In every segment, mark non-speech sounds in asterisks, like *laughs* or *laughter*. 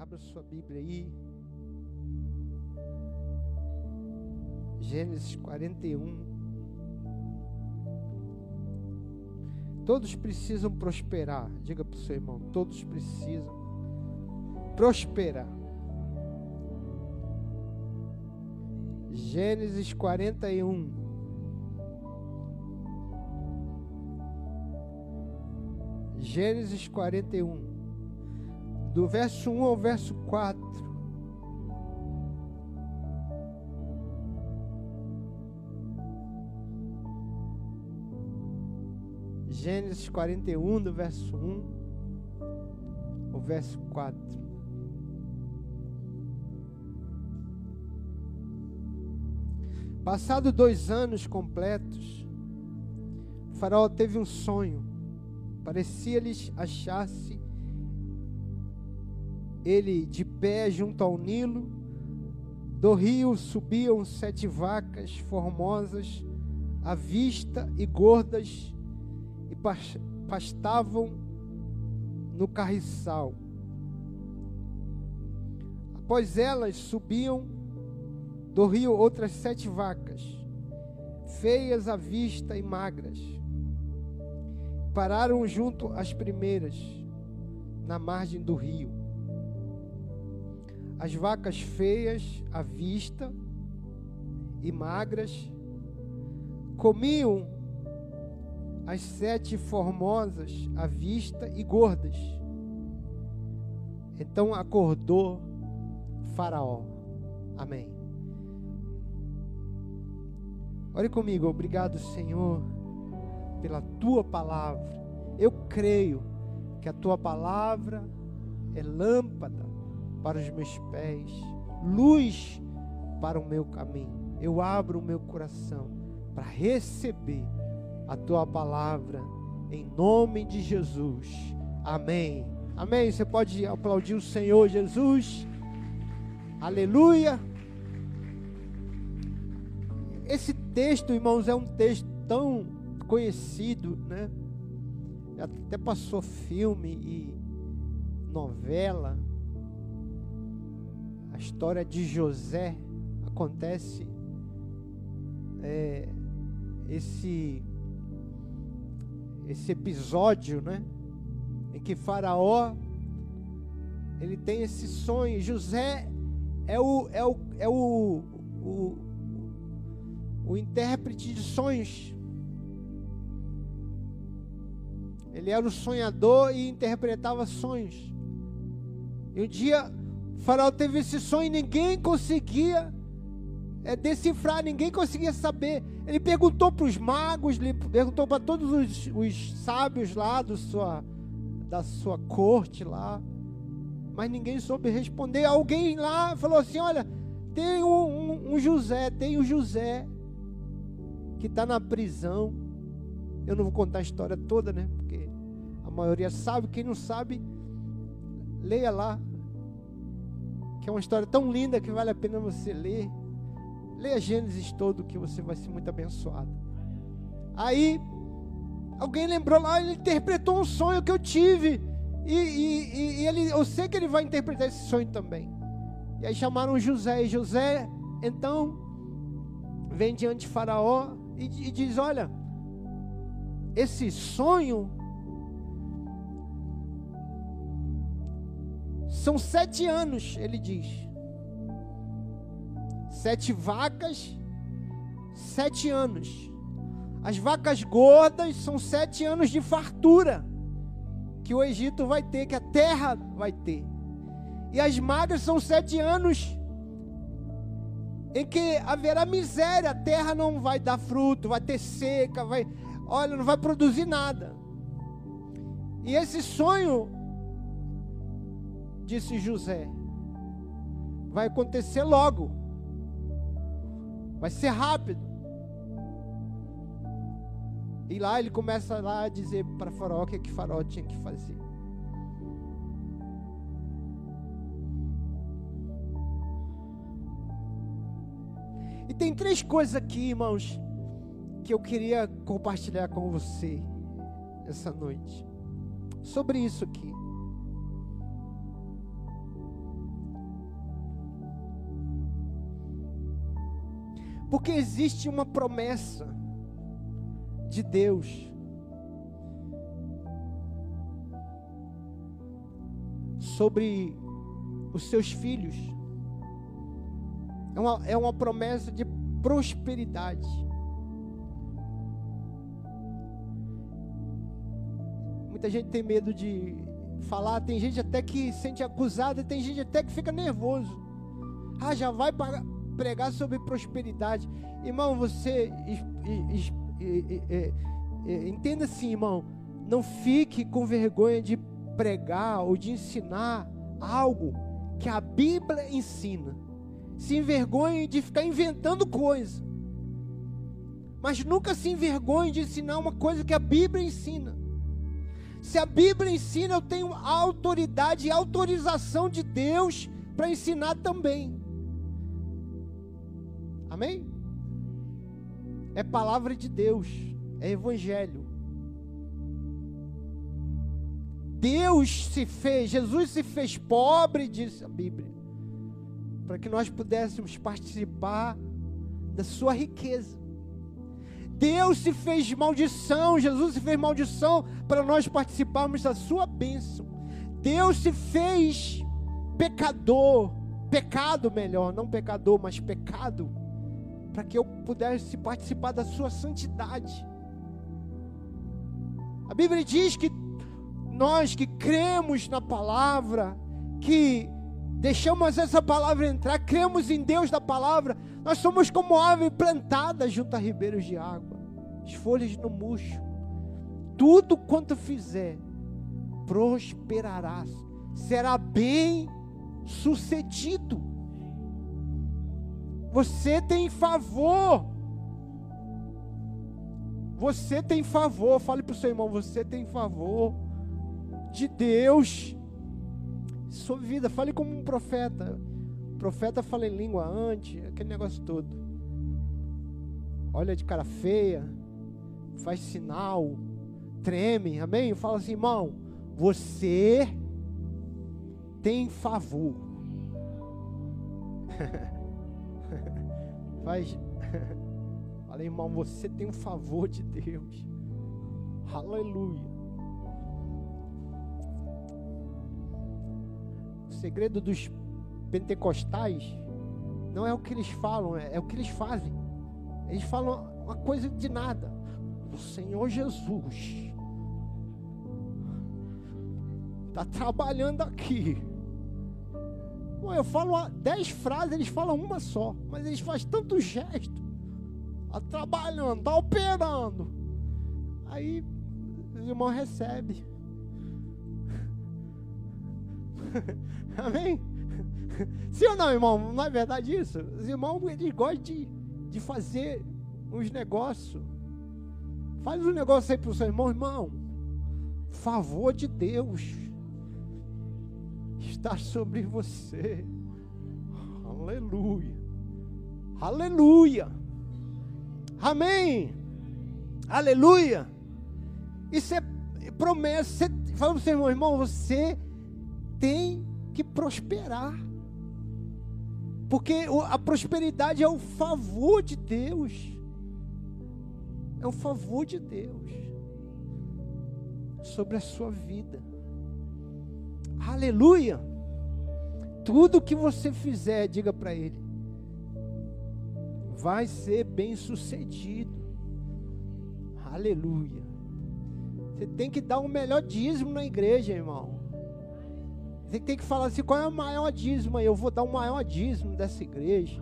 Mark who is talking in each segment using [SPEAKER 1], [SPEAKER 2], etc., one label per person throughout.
[SPEAKER 1] Abra sua Bíblia aí. Gênesis 41. Todos precisam prosperar. Diga para o seu irmão: todos precisam prosperar. Gênesis 41. Gênesis 41, do verso 1 ao verso 4. Gênesis 41, do verso 1 ao verso 4. Passado dois anos completos, o faraó teve um sonho Parecia-lhes achar-se ele de pé junto ao Nilo. Do rio subiam sete vacas formosas, à vista e gordas, e pastavam no carriçal. Após elas subiam do rio outras sete vacas, feias à vista e magras pararam junto às primeiras, na margem do rio. As vacas feias à vista e magras comiam as sete formosas à vista e gordas. Então acordou Faraó. Amém. Ore comigo, obrigado, Senhor pela tua palavra. Eu creio que a tua palavra é lâmpada para os meus pés, luz para o meu caminho. Eu abro o meu coração para receber a tua palavra em nome de Jesus. Amém. Amém. Você pode aplaudir o Senhor Jesus. Aleluia. Esse texto, irmãos, é um texto tão conhecido, né? Até passou filme e novela. A história de José acontece é, esse esse episódio, né? Em que Faraó ele tem esse sonho. José é o é o é o, o, o intérprete de sonhos. Ele era o sonhador e interpretava sonhos. E um dia, faraó teve esse sonho e ninguém conseguia é, decifrar, ninguém conseguia saber. Ele perguntou para os magos, ele perguntou para todos os, os sábios lá do sua, da sua corte lá, mas ninguém soube responder. Alguém lá falou assim: Olha, tem um, um, um José, tem o um José que está na prisão. Eu não vou contar a história toda, né? Porque a maioria sabe, quem não sabe, leia lá. É uma história tão linda que vale a pena você ler. Leia Gênesis todo que você vai ser muito abençoado. Aí, alguém lembrou lá, ele interpretou um sonho que eu tive. E, e, e, ele, eu sei que ele vai interpretar esse sonho também. E aí chamaram José. E José, então, vem diante de Faraó e, e diz: Olha, esse sonho São sete anos, ele diz. Sete vacas, sete anos. As vacas gordas são sete anos de fartura que o Egito vai ter, que a terra vai ter. E as magras são sete anos em que haverá miséria, a terra não vai dar fruto, vai ter seca, vai, olha, não vai produzir nada. E esse sonho disse José, vai acontecer logo, vai ser rápido. E lá ele começa lá a dizer para Faraó o que, que Faraó tinha que fazer. E tem três coisas aqui, irmãos, que eu queria compartilhar com você essa noite. Sobre isso aqui. Porque existe uma promessa de Deus sobre os seus filhos. É uma, é uma promessa de prosperidade. Muita gente tem medo de falar, tem gente até que sente acusada, tem gente até que fica nervoso. Ah, já vai pregar sobre prosperidade. Irmão, você entenda assim, irmão, não fique com vergonha de pregar ou de ensinar algo que a Bíblia ensina. Se envergonhe de ficar inventando coisa. Mas nunca se envergonhe de ensinar uma coisa que a Bíblia ensina. Se a Bíblia ensina, eu tenho autoridade e autorização de Deus para ensinar também. Amém? É palavra de Deus, é evangelho. Deus se fez, Jesus se fez pobre, diz a Bíblia, para que nós pudéssemos participar da sua riqueza. Deus se fez maldição, Jesus se fez maldição para nós participarmos da sua bênção. Deus se fez pecador, pecado melhor, não pecador, mas pecado, para que eu pudesse participar da sua santidade. A Bíblia diz que nós que cremos na palavra, que deixamos essa palavra entrar, cremos em Deus da palavra, nós somos como árvore plantada junto a ribeiros de água, as folhas no murcho. Tudo quanto fizer, prosperará, será bem sucedido. Você tem favor. Você tem favor. Fale para o seu irmão: você tem favor de Deus. Sua vida, fale como um profeta. O profeta fala em língua antes, aquele negócio todo. Olha de cara feia, faz sinal, treme, amém? Fala assim, irmão, você tem favor. *laughs* faz. *laughs* Fala, irmão, você tem um favor de Deus. Aleluia. segredo dos pentecostais não é o que eles falam, é, é o que eles fazem. Eles falam uma coisa de nada. O Senhor Jesus está trabalhando aqui. Eu falo dez frases, eles falam uma só, mas eles fazem tanto gesto. Está trabalhando, está operando. Aí os irmãos recebem. *laughs* Amém? Sim ou não, irmão? Não é verdade isso? Os irmãos, eles gostam de, de fazer uns negócios. Faz um negócio aí para o seu irmão, irmão. Favor de Deus está sobre você. Aleluia. Aleluia. Amém. Aleluia. Isso é promessa. Fala para o seu irmão, irmão, você tem que prosperar. Porque a prosperidade é o favor de Deus. É o favor de Deus sobre a sua vida. Aleluia! Tudo que você fizer, diga para Ele, vai ser bem sucedido. Aleluia! Você tem que dar o um melhor dízimo na igreja, irmão. Você tem que falar assim: qual é o maior dízimo aí? Eu vou dar o maior dízimo dessa igreja.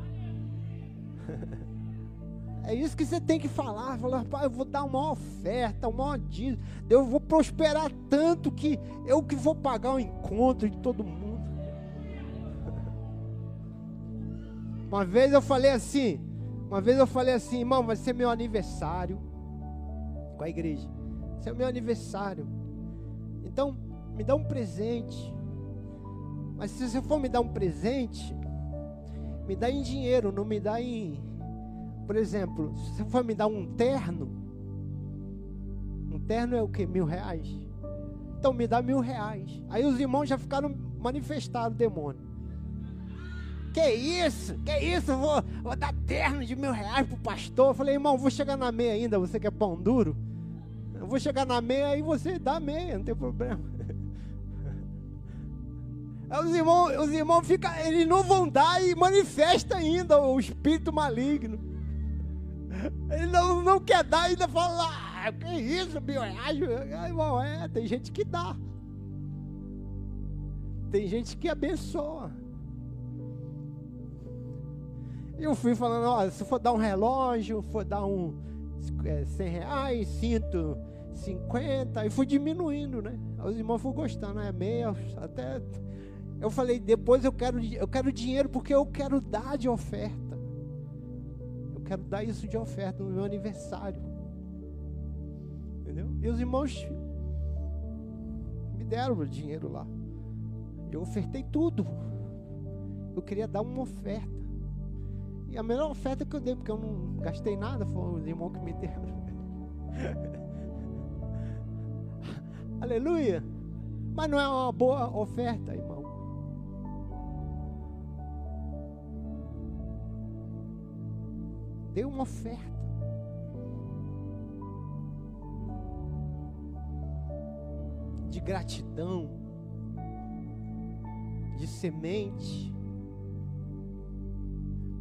[SPEAKER 1] *laughs* É isso que você tem que falar. Falar, pai, eu vou dar uma oferta, uma maior dízimo. Eu vou prosperar tanto que eu que vou pagar o encontro de todo mundo. Uma vez eu falei assim, uma vez eu falei assim, irmão, vai ser meu aniversário com a igreja. Esse meu aniversário. Então, me dá um presente. Mas se você for me dar um presente, me dá em dinheiro, não me dá em. Por exemplo, se você for me dar um terno, um terno é o que? Mil reais? Então me dá mil reais. Aí os irmãos já ficaram manifestados demônio. Que isso? Que isso? Vou, vou dar terno de mil reais pro pastor. Eu falei, irmão, vou chegar na meia ainda, você quer pão duro? Eu vou chegar na meia e você dá meia, não tem problema. *laughs* Os irmãos, os irmãos ficam, eles não vão dar e manifesta ainda o espírito maligno. Ele não, não quer dar ainda fala, ah, que isso, bioreagem? Irmão, é, tem gente que dá. Tem gente que abençoa. Eu fui falando, ó, se for dar um relógio, for dar um é, 100 reais, cinto 50, e fui diminuindo, né? Os irmãos foram gostando, é meia, até. Eu falei, depois eu quero, eu quero dinheiro porque eu quero dar de oferta. Eu quero dar isso de oferta no meu aniversário. Entendeu? E os irmãos me deram o dinheiro lá. Eu ofertei tudo. Eu queria dar uma oferta. E a melhor oferta que eu dei, porque eu não gastei nada, foi os irmãos que me deram. *laughs* Aleluia. Mas não é uma boa oferta, irmão. Dê uma oferta. De gratidão, de semente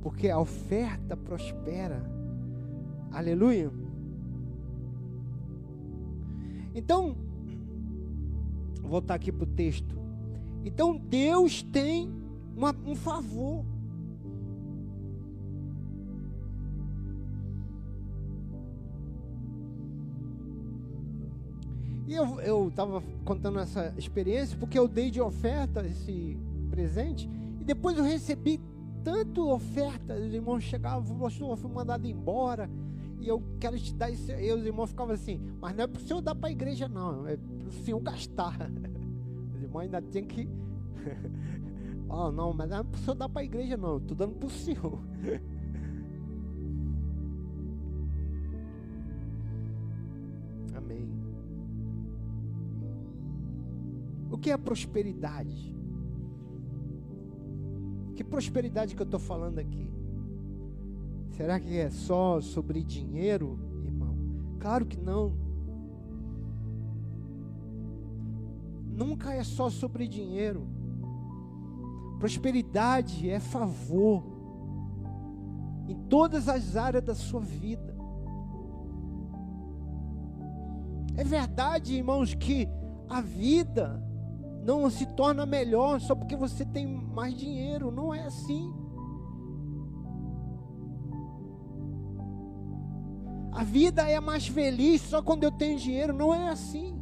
[SPEAKER 1] porque a oferta prospera. Aleluia. Então, vou voltar aqui para o texto. Então, Deus tem uma, um favor. E eu estava contando essa experiência porque eu dei de oferta esse presente e depois eu recebi tanto oferta, os irmãos chegavam, pastor, eu fui mandado embora, e eu quero te dar isso. E os irmãos ficavam assim, mas não é para o senhor dar para a igreja, não, é para o senhor gastar. *laughs* Os irmãos ainda tinham que. *laughs* oh, não, mas não é para o senhor dar para a igreja, não, estou dando para o senhor. *laughs* Amém. O que é prosperidade? Que prosperidade que eu estou falando aqui? Será que é só sobre dinheiro, irmão? Claro que não. Nunca é só sobre dinheiro. Prosperidade é favor em todas as áreas da sua vida. É verdade, irmãos, que a vida não se torna melhor só porque você tem mais dinheiro. Não é assim. A vida é mais feliz só quando eu tenho dinheiro. Não é assim.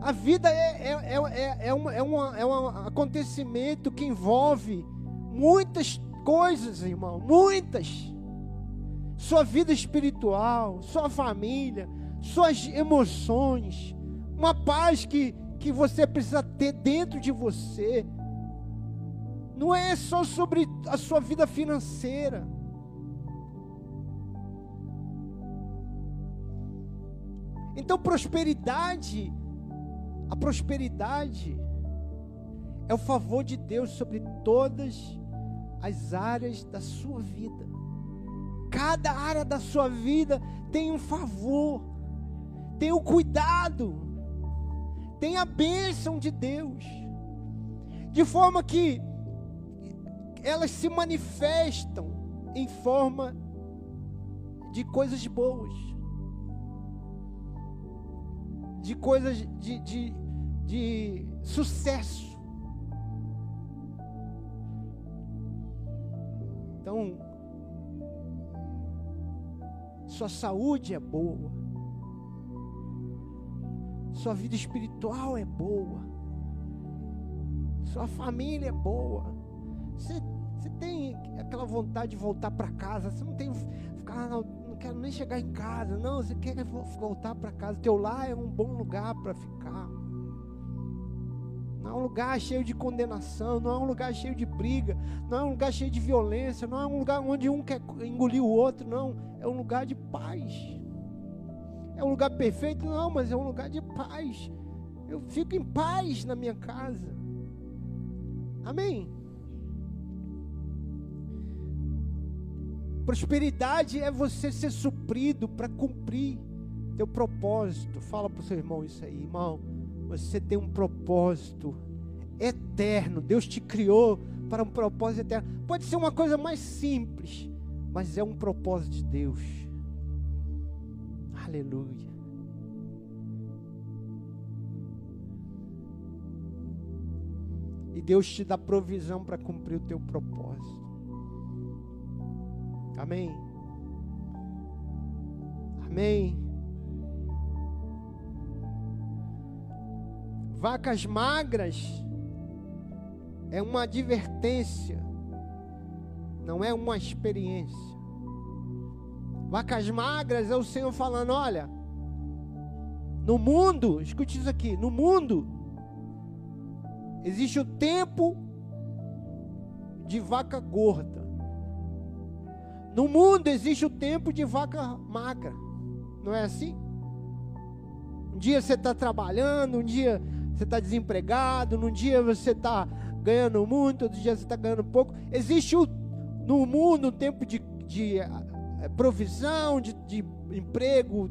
[SPEAKER 1] A vida é, é, é, é, uma, é, uma, é um acontecimento que envolve muitas coisas, irmão. Muitas. Sua vida espiritual, sua família, suas emoções, uma paz que, que você precisa ter dentro de você. Não é só sobre a sua vida financeira. Então, prosperidade, a prosperidade é o favor de Deus sobre todas as áreas da sua vida. Cada área da sua vida tem um favor tenha o cuidado, tenha a bênção de Deus, de forma que elas se manifestam em forma de coisas boas, de coisas de, de, de sucesso. Então, sua saúde é boa sua vida espiritual é boa, sua família é boa, você, você tem aquela vontade de voltar para casa, você não tem ficar, não, não quero nem chegar em casa, não, você quer voltar para casa, teu lar é um bom lugar para ficar. Não é um lugar cheio de condenação, não é um lugar cheio de briga, não é um lugar cheio de violência, não é um lugar onde um quer engolir o outro, não. É um lugar de paz. É um lugar perfeito? Não, mas é um lugar de paz. eu fico em paz na minha casa. Amém. Prosperidade é você ser suprido para cumprir teu propósito. Fala para o seu irmão isso aí, irmão. Você tem um propósito eterno. Deus te criou para um propósito eterno. Pode ser uma coisa mais simples, mas é um propósito de Deus. Aleluia. E Deus te dá provisão para cumprir o teu propósito. Amém. Amém. Vacas magras é uma advertência, não é uma experiência. Vacas magras é o Senhor falando: olha, no mundo, escute isso aqui: no mundo existe o tempo de vaca gorda. No mundo existe o tempo de vaca magra. Não é assim? Um dia você está trabalhando, um dia você está desempregado, num dia você está ganhando muito, outro dia você está ganhando pouco. Existe o, no mundo um tempo de, de provisão, de, de emprego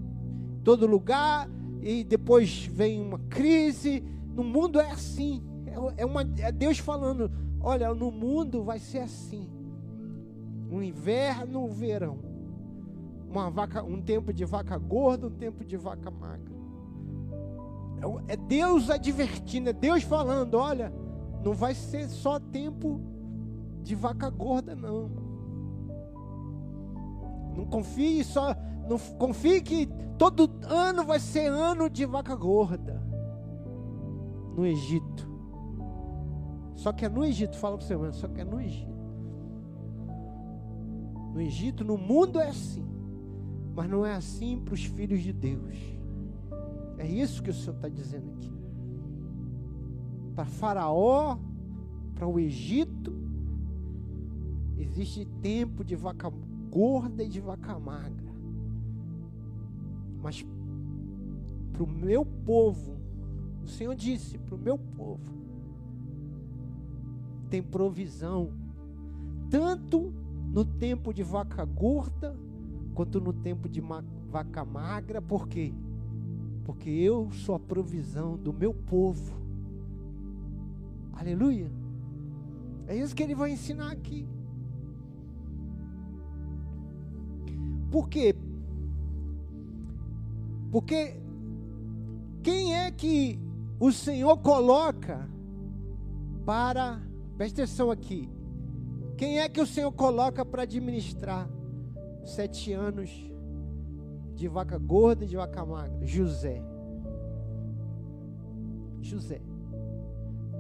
[SPEAKER 1] em todo lugar, e depois vem uma crise. No mundo é assim. É, é, uma, é Deus falando: olha, no mundo vai ser assim. Um inverno, um verão. Uma vaca, um tempo de vaca gorda, um tempo de vaca magra. É, é Deus advertindo, é Deus falando: olha, não vai ser só tempo de vaca gorda, não. Não confie só, não confie que todo ano vai ser ano de vaca gorda. No Egito. Só que é no Egito, fala para você, mano, só que é no Egito. No Egito, no mundo é assim. Mas não é assim para os filhos de Deus. É isso que o Senhor está dizendo aqui para Faraó, para o Egito, existe tempo de vaca gorda e de vaca magra. Mas para o meu povo, o Senhor disse: para o meu povo, tem provisão, tanto no tempo de vaca gorda, quanto no tempo de vaca magra, por quê? Porque eu sou a provisão do meu povo. Aleluia. É isso que ele vai ensinar aqui. Por quê? Porque quem é que o Senhor coloca para, preste atenção aqui, quem é que o Senhor coloca para administrar sete anos de vaca gorda e de vaca magra? José. José.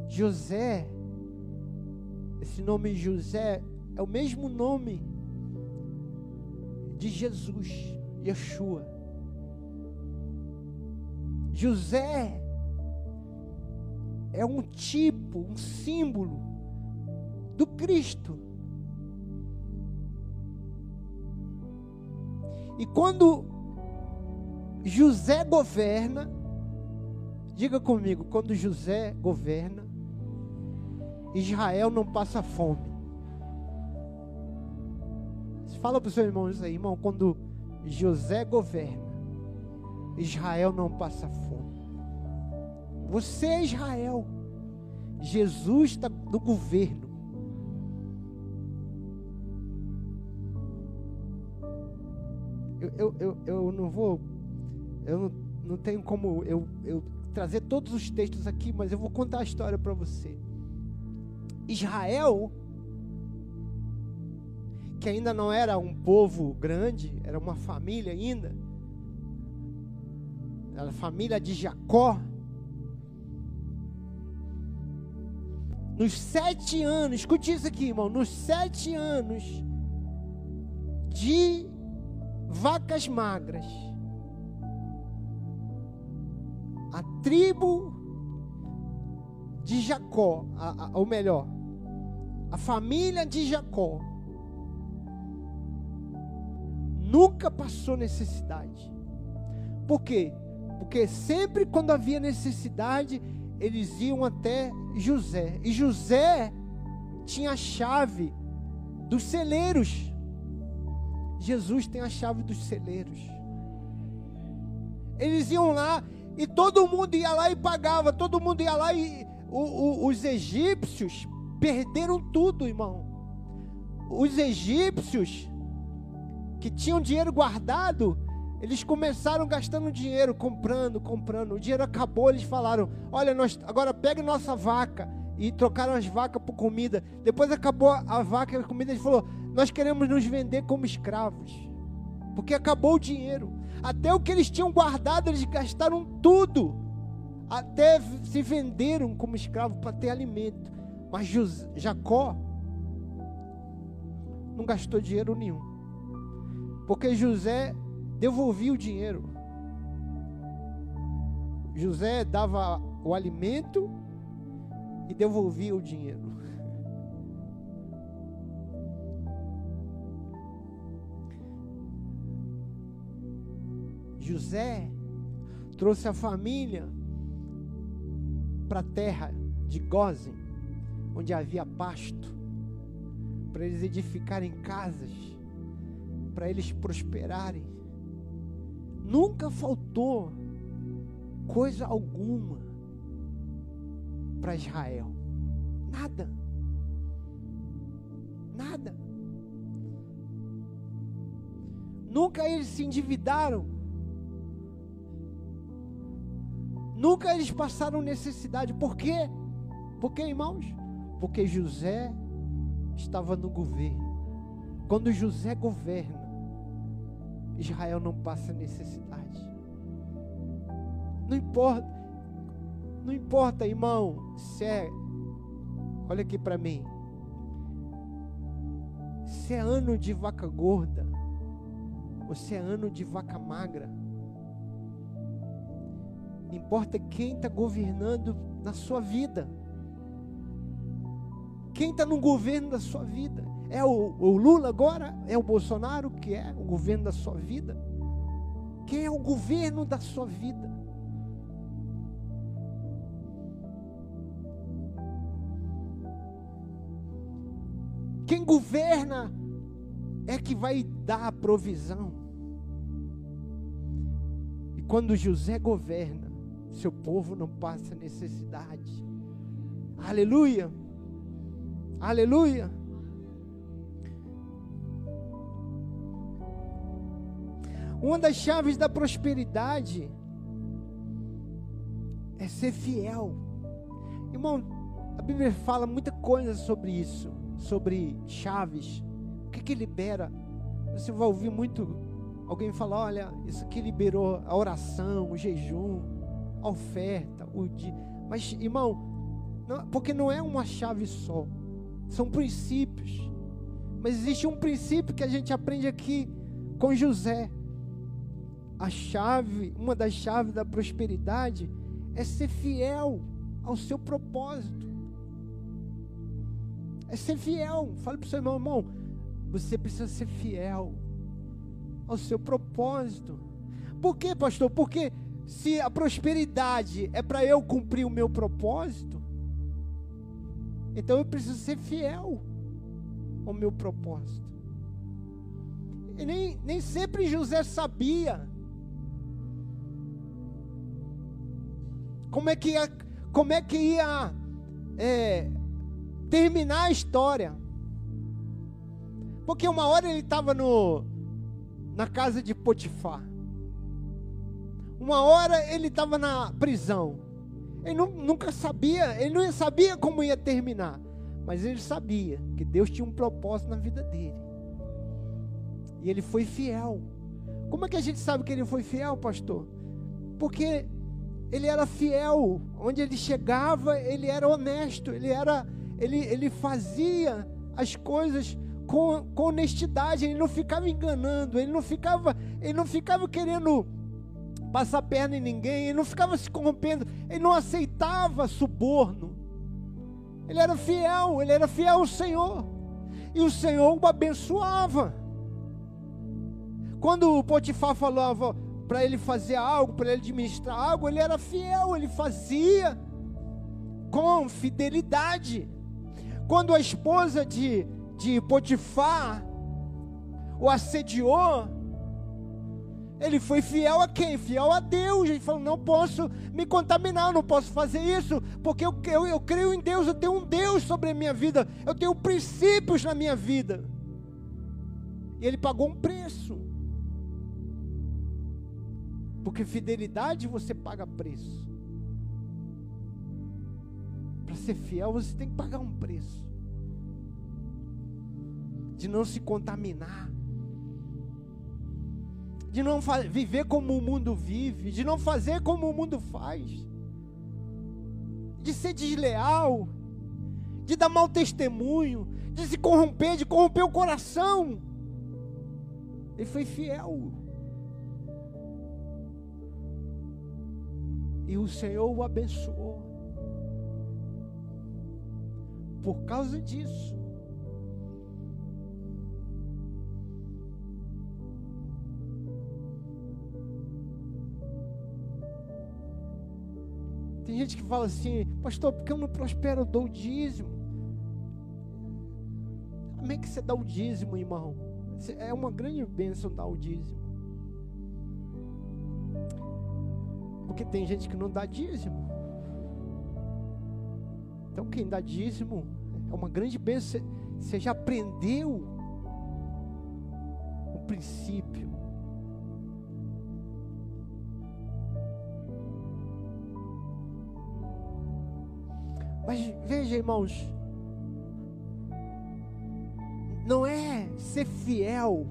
[SPEAKER 1] José, esse nome José é o mesmo nome de Jesus, Yeshua. José é um tipo, um símbolo do Cristo. E quando José governa, diga comigo, quando José governa, Israel não passa fome. Fala para o seu irmão isso aí, irmão. Quando José governa, Israel não passa fome. Você é Israel. Jesus está no governo. Eu, eu, eu, eu não vou. Eu não, não tenho como eu, eu trazer todos os textos aqui, mas eu vou contar a história para você. Israel, que ainda não era um povo grande, era uma família ainda, era a família de Jacó. Nos sete anos, escute isso aqui, irmão. Nos sete anos de vacas magras, a tribo de Jacó, ou melhor, a família de Jacó nunca passou necessidade. Por quê? Porque sempre quando havia necessidade, eles iam até José. E José tinha a chave dos celeiros. Jesus tem a chave dos celeiros. Eles iam lá e todo mundo ia lá e pagava, todo mundo ia lá e o, o, os egípcios perderam tudo, irmão. Os egípcios que tinham dinheiro guardado, eles começaram gastando dinheiro, comprando, comprando. O dinheiro acabou, eles falaram: Olha, nós agora pega nossa vaca. E trocaram as vacas por comida. Depois acabou a vaca e a comida. Ele falou: Nós queremos nos vender como escravos. Porque acabou o dinheiro. Até o que eles tinham guardado, eles gastaram tudo. Até se venderam como escravos para ter alimento. Mas Jacó não gastou dinheiro nenhum. Porque José devolvia o dinheiro. José dava o alimento e devolvia o dinheiro. José trouxe a família para a terra de Gozen, onde havia pasto, para eles edificarem casas, para eles prosperarem. Nunca faltou coisa alguma para Israel. Nada. Nada. Nunca eles se endividaram. Nunca eles passaram necessidade. Por quê? Por quê, irmãos? Porque José estava no governo. Quando José governa, Israel não passa necessidade. Não importa, não importa, irmão, se é, olha aqui para mim, se é ano de vaca gorda, ou se é ano de vaca magra, Importa quem está governando na sua vida. Quem está no governo da sua vida? É o, o, Lula agora? É o Bolsonaro que é o governo da sua vida? Quem é o governo da sua vida? Quem governa é que vai dar a provisão. E quando José governa, seu povo não passa necessidade. Aleluia. Aleluia. Uma das chaves da prosperidade é ser fiel. Irmão, a Bíblia fala muita coisa sobre isso, sobre chaves. O que que libera? Você vai ouvir muito alguém falar, olha, isso aqui liberou a oração, o jejum, a oferta, o dia. Mas, irmão, não, porque não é uma chave só, são princípios. Mas existe um princípio que a gente aprende aqui com José. A chave, uma das chaves da prosperidade é ser fiel ao seu propósito. É ser fiel. Fale para o seu irmão, irmão, você precisa ser fiel ao seu propósito. Por quê, pastor? Porque se a prosperidade é para eu cumprir o meu propósito, então eu preciso ser fiel ao meu propósito. E nem, nem sempre José sabia como é que ia, como é que ia é, terminar a história. Porque uma hora ele estava na casa de Potifar. Uma hora ele estava na prisão. Ele não, nunca sabia, ele não sabia como ia terminar. Mas ele sabia que Deus tinha um propósito na vida dele. E ele foi fiel. Como é que a gente sabe que ele foi fiel, pastor? Porque ele era fiel. Onde ele chegava, ele era honesto. Ele era, ele, ele fazia as coisas com, com honestidade. Ele não ficava enganando. Ele não ficava, ele não ficava querendo passar perna em ninguém, ele não ficava se corrompendo, ele não aceitava suborno. Ele era fiel, ele era fiel ao Senhor. E o Senhor o abençoava. Quando o Potifar falava, para ele fazer algo, para ele administrar algo, ele era fiel, ele fazia com fidelidade. Quando a esposa de, de Potifar o assediou, ele foi fiel a quem? Fiel a Deus. Ele falou: não posso me contaminar, não posso fazer isso, porque eu, eu, eu creio em Deus, eu tenho um Deus sobre a minha vida, eu tenho princípios na minha vida. E ele pagou um preço. Porque fidelidade você paga preço. Para ser fiel você tem que pagar um preço. De não se contaminar. De não viver como o mundo vive. De não fazer como o mundo faz. De ser desleal. De dar mau testemunho. De se corromper, de corromper o coração. Ele foi fiel. E o Senhor o abençoou. Por causa disso. Tem gente que fala assim, pastor, porque eu não prospero, eu dou o dízimo. Como é que você dá o dízimo, irmão? É uma grande bênção dar o dízimo. Porque tem gente que não dá dízimo. Então quem dá dízimo é uma grande bênção. Você já aprendeu o princípio. Mas veja, irmãos, não é ser fiel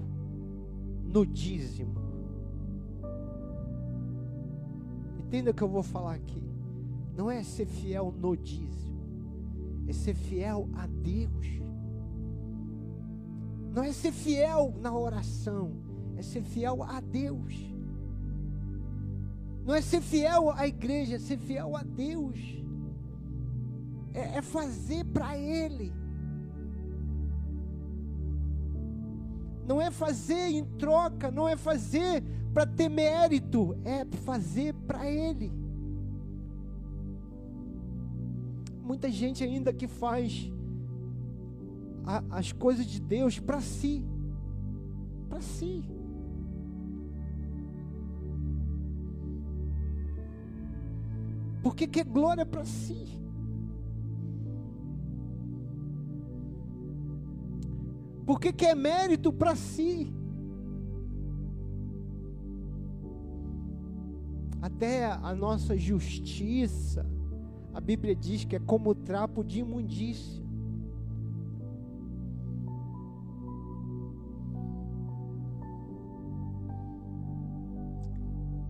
[SPEAKER 1] no dízimo. Entenda o que eu vou falar aqui. Não é ser fiel no dízimo, é ser fiel a Deus. Não é ser fiel na oração, é ser fiel a Deus. Não é ser fiel à igreja, é ser fiel a Deus. É, é fazer para Ele. Não é fazer em troca, não é fazer para ter mérito, é fazer para Ele. Muita gente ainda que faz a, as coisas de Deus para si, para si. Porque quer glória para si. Porque quer mérito para si. Até a nossa justiça, a Bíblia diz que é como trapo de imundícia.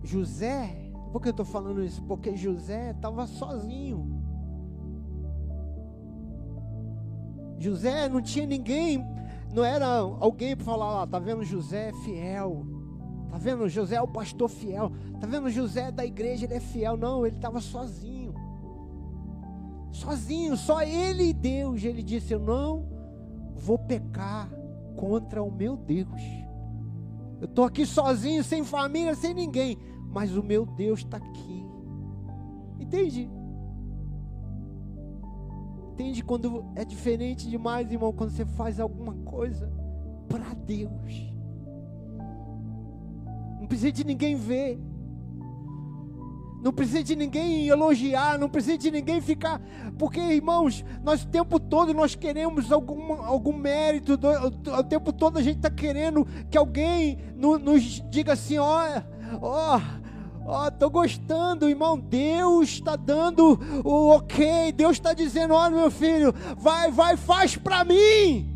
[SPEAKER 1] José, por que eu estou falando isso? Porque José estava sozinho. José não tinha ninguém, não era alguém para falar, lá, tá vendo José é fiel. Tá vendo? José é o pastor fiel. Tá vendo? José é da igreja, ele é fiel. Não, ele estava sozinho. Sozinho, só ele e Deus. Ele disse: Eu não vou pecar contra o meu Deus. Eu estou aqui sozinho, sem família, sem ninguém. Mas o meu Deus está aqui. Entende? Entende quando é diferente demais, irmão, quando você faz alguma coisa para Deus. Não precisa de ninguém ver. Não precisa de ninguém elogiar, não precisa de ninguém ficar. Porque, irmãos, nós o tempo todo nós queremos algum, algum mérito, o tempo todo a gente está querendo que alguém no, nos diga assim: ó, ó, ó, gostando, irmão. Deus está dando o ok, Deus está dizendo: olha, meu filho, vai, vai, faz para mim.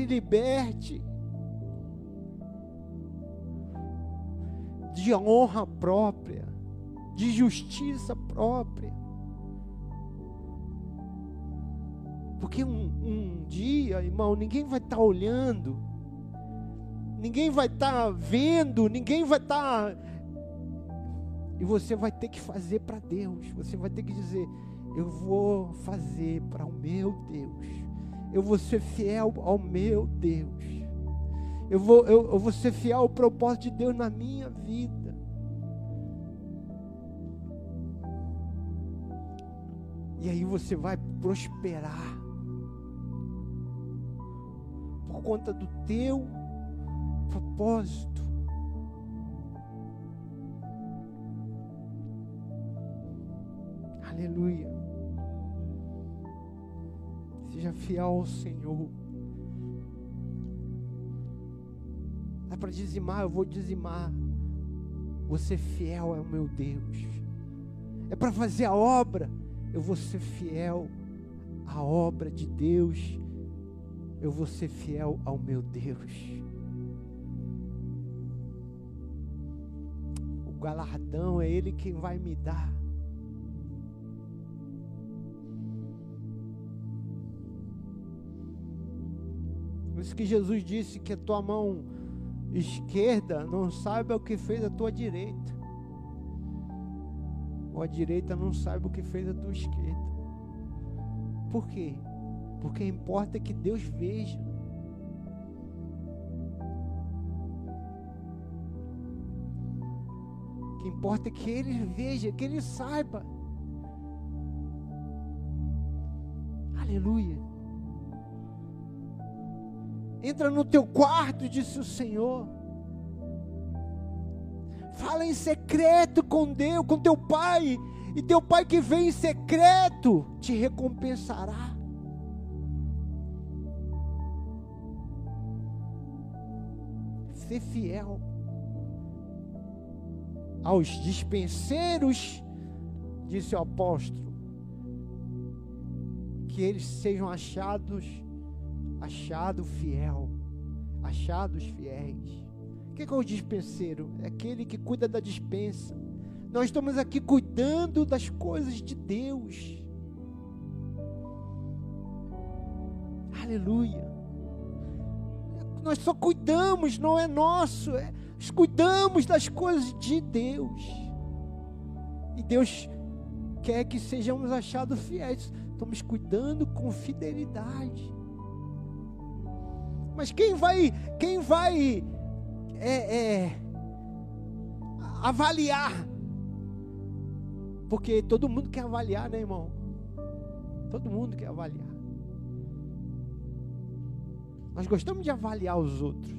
[SPEAKER 1] Se liberte de honra própria, de justiça própria. Porque um, um dia, irmão, ninguém vai estar tá olhando, ninguém vai estar tá vendo, ninguém vai estar. Tá... E você vai ter que fazer para Deus, você vai ter que dizer: Eu vou fazer para o meu Deus eu vou ser fiel ao meu Deus. Eu vou, eu, eu vou ser fiel ao propósito de Deus na minha vida. E aí você vai prosperar por conta do teu propósito. Aleluia. Seja fiel ao Senhor. É para dizimar, eu vou dizimar. Você fiel é o meu Deus. É para fazer a obra, eu vou ser fiel à obra de Deus. Eu vou ser fiel ao meu Deus. O galardão é Ele quem vai me dar. Por isso que Jesus disse que a tua mão esquerda não saiba o que fez a tua direita. Ou a direita não saiba o que fez a tua esquerda. Por quê? Porque importa que Deus veja. Que importa é que Ele veja, que Ele saiba. Aleluia. Entra no teu quarto, disse o Senhor. Fala em secreto com Deus, com teu pai, e teu pai que vem em secreto te recompensará. Ser fiel aos dispenseiros, disse o apóstolo, que eles sejam achados achado fiel, achados fiéis. O que é, o dispenseiro? É aquele que cuida da dispensa. Nós estamos aqui cuidando das coisas de Deus. Aleluia. Nós só cuidamos, não é nosso. É, nós cuidamos das coisas de Deus. E Deus quer que sejamos achados fiéis. Estamos cuidando com fidelidade. Mas quem vai, quem vai é, é, avaliar? Porque todo mundo quer avaliar, né, irmão? Todo mundo quer avaliar. Nós gostamos de avaliar os outros.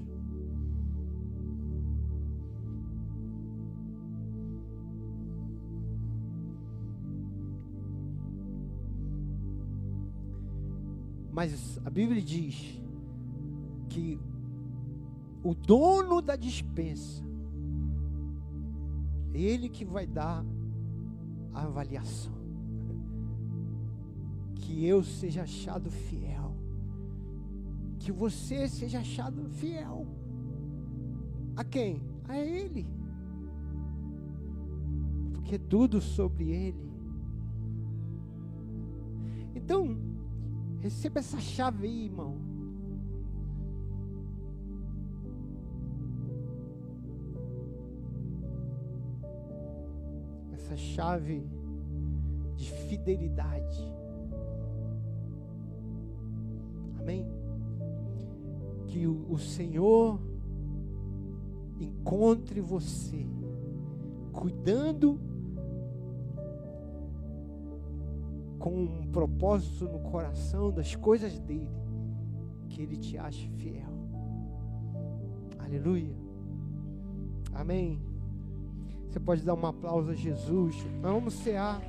[SPEAKER 1] Mas a Bíblia diz que o dono da dispensa, ele que vai dar a avaliação. *laughs* Que eu seja achado fiel. Que você seja achado fiel. A quem? A Ele. Porque tudo sobre Ele. Então, receba essa chave aí, irmão. Essa chave de fidelidade. Amém? Que o, o Senhor encontre você cuidando com um propósito no coração das coisas dele, que ele te ache fiel. Aleluia. Amém. Você pode dar um aplauso a Jesus. Nós vamos cear.